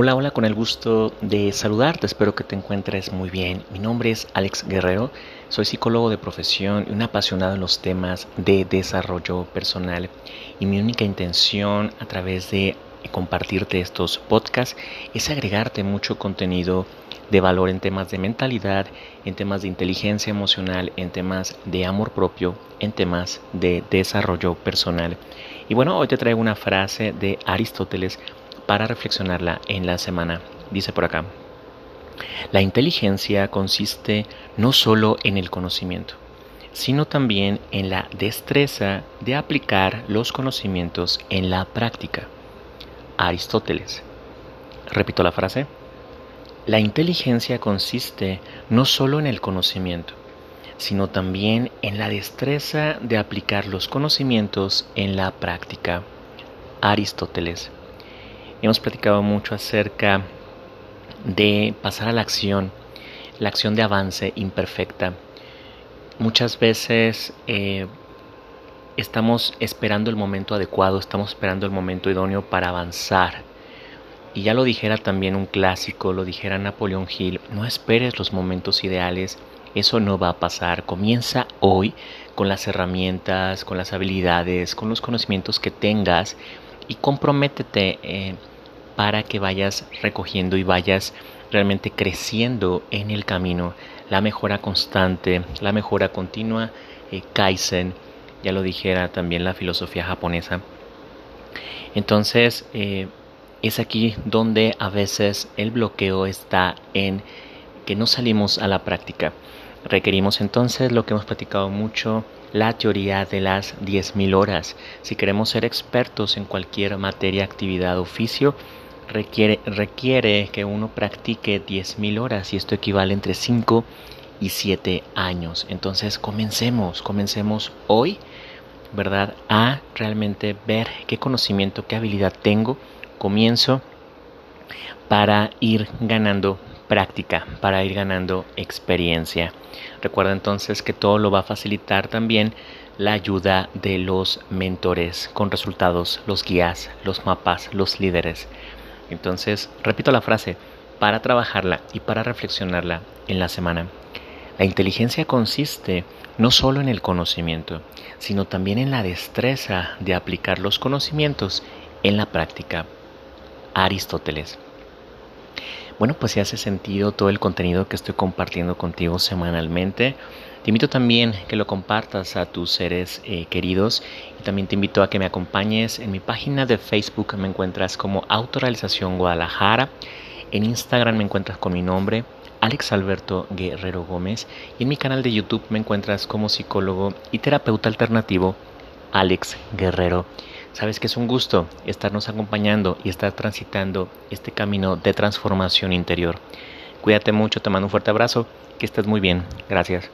Hola, hola, con el gusto de saludarte, espero que te encuentres muy bien. Mi nombre es Alex Guerrero, soy psicólogo de profesión y un apasionado en los temas de desarrollo personal y mi única intención a través de compartirte estos podcasts es agregarte mucho contenido de valor en temas de mentalidad, en temas de inteligencia emocional, en temas de amor propio, en temas de desarrollo personal. Y bueno, hoy te traigo una frase de Aristóteles para reflexionarla en la semana. Dice por acá, la inteligencia consiste no solo en el conocimiento, sino también en la destreza de aplicar los conocimientos en la práctica. Aristóteles. Repito la frase. La inteligencia consiste no solo en el conocimiento, sino también en la destreza de aplicar los conocimientos en la práctica. Aristóteles. Hemos platicado mucho acerca de pasar a la acción, la acción de avance imperfecta. Muchas veces eh, estamos esperando el momento adecuado, estamos esperando el momento idóneo para avanzar. Y ya lo dijera también un clásico, lo dijera Napoleón Hill, no esperes los momentos ideales, eso no va a pasar. Comienza hoy con las herramientas, con las habilidades, con los conocimientos que tengas y comprométete eh, para que vayas recogiendo y vayas realmente creciendo en el camino. La mejora constante, la mejora continua, eh, Kaizen, ya lo dijera también la filosofía japonesa. Entonces, eh, es aquí donde a veces el bloqueo está en que no salimos a la práctica. Requerimos entonces lo que hemos platicado mucho, la teoría de las 10.000 horas. Si queremos ser expertos en cualquier materia, actividad, oficio, requiere, requiere que uno practique 10.000 horas y esto equivale entre 5 y 7 años. Entonces comencemos, comencemos hoy, ¿verdad? A realmente ver qué conocimiento, qué habilidad tengo. Comienzo para ir ganando práctica, para ir ganando experiencia. Recuerda entonces que todo lo va a facilitar también la ayuda de los mentores con resultados, los guías, los mapas, los líderes. Entonces, repito la frase, para trabajarla y para reflexionarla en la semana. La inteligencia consiste no solo en el conocimiento, sino también en la destreza de aplicar los conocimientos en la práctica. Aristóteles. Bueno, pues si hace sentido todo el contenido que estoy compartiendo contigo semanalmente, te invito también que lo compartas a tus seres eh, queridos. Y también te invito a que me acompañes en mi página de Facebook, me encuentras como Autorealización Guadalajara, en Instagram me encuentras con mi nombre, Alex Alberto Guerrero Gómez, y en mi canal de YouTube me encuentras como psicólogo y terapeuta alternativo Alex Guerrero. Sabes que es un gusto estarnos acompañando y estar transitando este camino de transformación interior. Cuídate mucho, te mando un fuerte abrazo, que estés muy bien. Gracias.